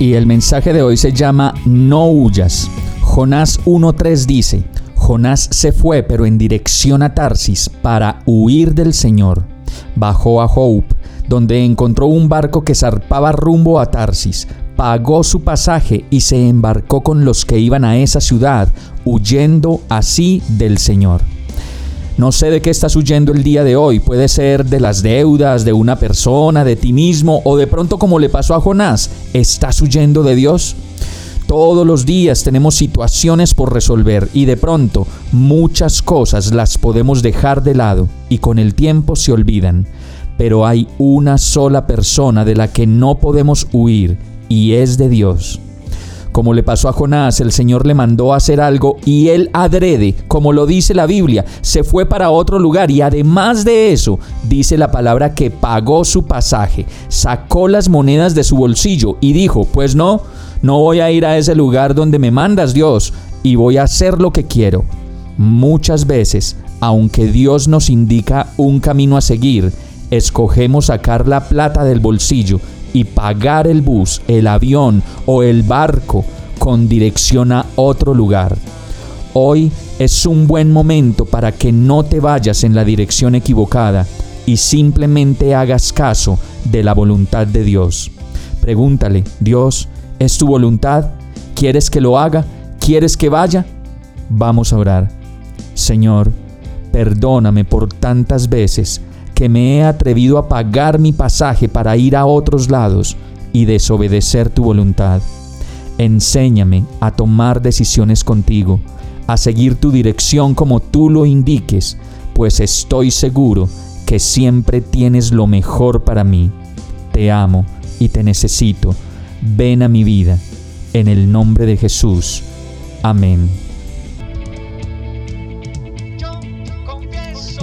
Y el mensaje de hoy se llama No huyas. Jonás 1.3 dice, Jonás se fue, pero en dirección a Tarsis, para huir del Señor. Bajó a Hope, donde encontró un barco que zarpaba rumbo a Tarsis. Pagó su pasaje y se embarcó con los que iban a esa ciudad, huyendo así del Señor. No sé de qué estás huyendo el día de hoy. Puede ser de las deudas, de una persona, de ti mismo, o de pronto como le pasó a Jonás. ¿Estás huyendo de Dios? Todos los días tenemos situaciones por resolver y de pronto muchas cosas las podemos dejar de lado y con el tiempo se olvidan. Pero hay una sola persona de la que no podemos huir y es de Dios. Como le pasó a Jonás, el Señor le mandó hacer algo y él adrede, como lo dice la Biblia, se fue para otro lugar y además de eso, dice la palabra que pagó su pasaje, sacó las monedas de su bolsillo y dijo, pues no, no voy a ir a ese lugar donde me mandas Dios y voy a hacer lo que quiero. Muchas veces, aunque Dios nos indica un camino a seguir, escogemos sacar la plata del bolsillo y pagar el bus, el avión o el barco con dirección a otro lugar. Hoy es un buen momento para que no te vayas en la dirección equivocada y simplemente hagas caso de la voluntad de Dios. Pregúntale, Dios, ¿Es tu voluntad? ¿Quieres que lo haga? ¿Quieres que vaya? Vamos a orar. Señor, perdóname por tantas veces que me he atrevido a pagar mi pasaje para ir a otros lados y desobedecer tu voluntad. Enséñame a tomar decisiones contigo, a seguir tu dirección como tú lo indiques, pues estoy seguro que siempre tienes lo mejor para mí. Te amo y te necesito ven a mi vida. En el nombre de Jesús. Amén.